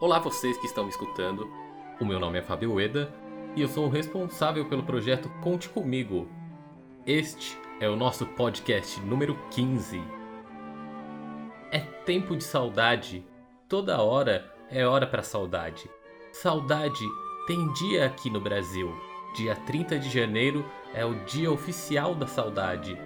Olá vocês que estão me escutando. O meu nome é Fábio Ueda e eu sou o responsável pelo projeto Conte Comigo. Este é o nosso podcast número 15. É tempo de saudade. Toda hora é hora para saudade. Saudade tem dia aqui no Brasil. Dia 30 de janeiro é o dia oficial da saudade.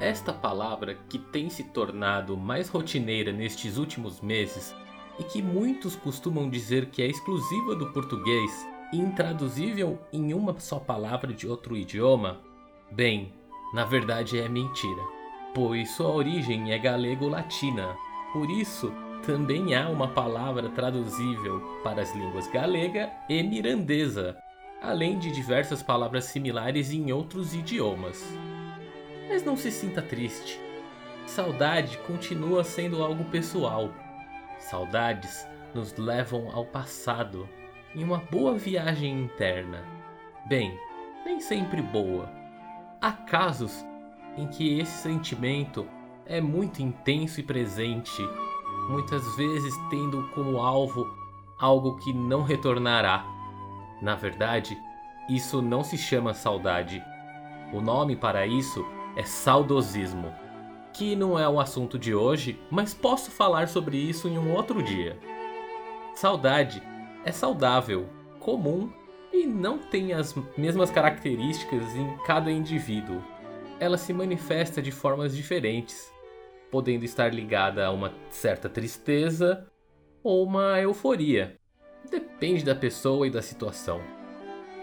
Esta palavra, que tem se tornado mais rotineira nestes últimos meses e que muitos costumam dizer que é exclusiva do português e intraduzível em uma só palavra de outro idioma, bem, na verdade é mentira, pois sua origem é galego-latina. Por isso, também há uma palavra traduzível para as línguas galega e mirandesa, além de diversas palavras similares em outros idiomas. Mas não se sinta triste. Saudade continua sendo algo pessoal. Saudades nos levam ao passado em uma boa viagem interna. Bem, nem sempre boa. Há casos em que esse sentimento é muito intenso e presente, muitas vezes tendo como alvo algo que não retornará. Na verdade, isso não se chama saudade. O nome para isso é saudosismo, que não é o assunto de hoje, mas posso falar sobre isso em um outro dia. Saudade é saudável, comum e não tem as mesmas características em cada indivíduo. Ela se manifesta de formas diferentes, podendo estar ligada a uma certa tristeza ou uma euforia. Depende da pessoa e da situação.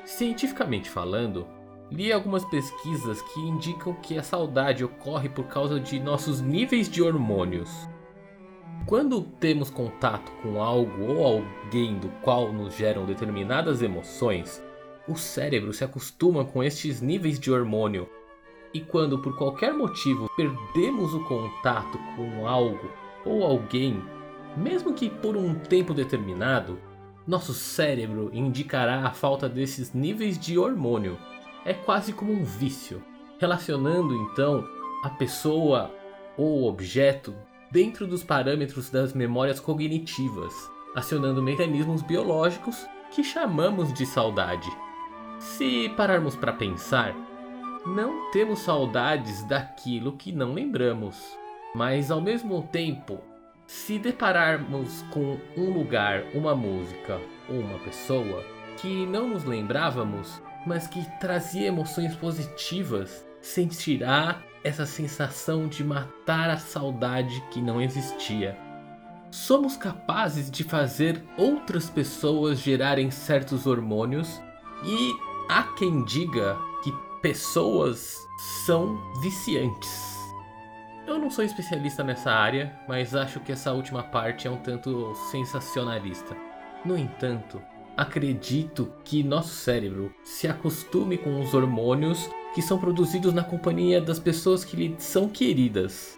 Cientificamente falando, Li algumas pesquisas que indicam que a saudade ocorre por causa de nossos níveis de hormônios. Quando temos contato com algo ou alguém do qual nos geram determinadas emoções, o cérebro se acostuma com estes níveis de hormônio. E quando por qualquer motivo perdemos o contato com algo ou alguém, mesmo que por um tempo determinado, nosso cérebro indicará a falta desses níveis de hormônio é quase como um vício, relacionando então a pessoa ou objeto dentro dos parâmetros das memórias cognitivas, acionando mecanismos biológicos que chamamos de saudade. Se pararmos para pensar, não temos saudades daquilo que não lembramos, mas ao mesmo tempo, se depararmos com um lugar, uma música ou uma pessoa que não nos lembrávamos, mas que trazia emoções positivas, sentirá essa sensação de matar a saudade que não existia. Somos capazes de fazer outras pessoas gerarem certos hormônios e há quem diga que pessoas são viciantes. Eu não sou especialista nessa área, mas acho que essa última parte é um tanto sensacionalista. No entanto, acredito que nosso cérebro se acostume com os hormônios que são produzidos na companhia das pessoas que lhe são queridas.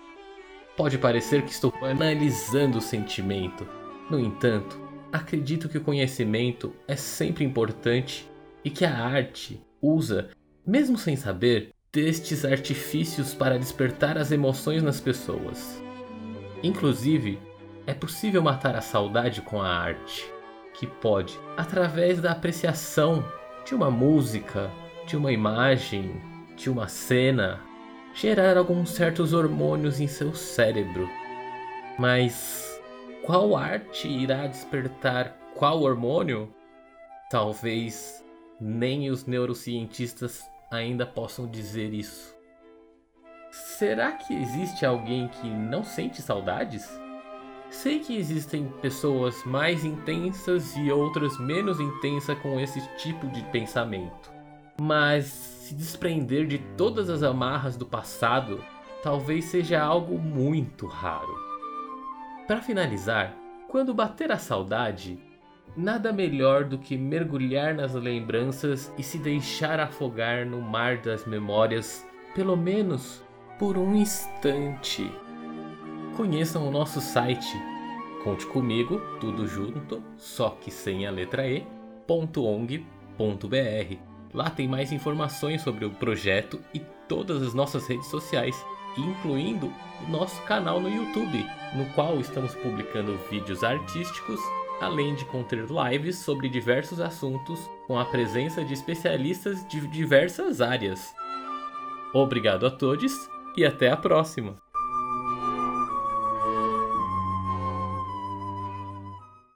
Pode parecer que estou analisando o sentimento, no entanto, acredito que o conhecimento é sempre importante e que a arte usa, mesmo sem saber, destes artifícios para despertar as emoções nas pessoas. Inclusive, é possível matar a saudade com a arte que pode, através da apreciação de uma música, de uma imagem, de uma cena, gerar alguns certos hormônios em seu cérebro. Mas qual arte irá despertar qual hormônio? Talvez nem os neurocientistas ainda possam dizer isso. Será que existe alguém que não sente saudades? Sei que existem pessoas mais intensas e outras menos intensas com esse tipo de pensamento, mas se desprender de todas as amarras do passado talvez seja algo muito raro. Para finalizar, quando bater a saudade, nada melhor do que mergulhar nas lembranças e se deixar afogar no mar das memórias, pelo menos por um instante conheçam o nosso site Conte Comigo, tudo junto, só que sem a letra E, .ong.br. Lá tem mais informações sobre o projeto e todas as nossas redes sociais, incluindo o nosso canal no YouTube, no qual estamos publicando vídeos artísticos além de conter lives sobre diversos assuntos com a presença de especialistas de diversas áreas. Obrigado a todos e até a próxima!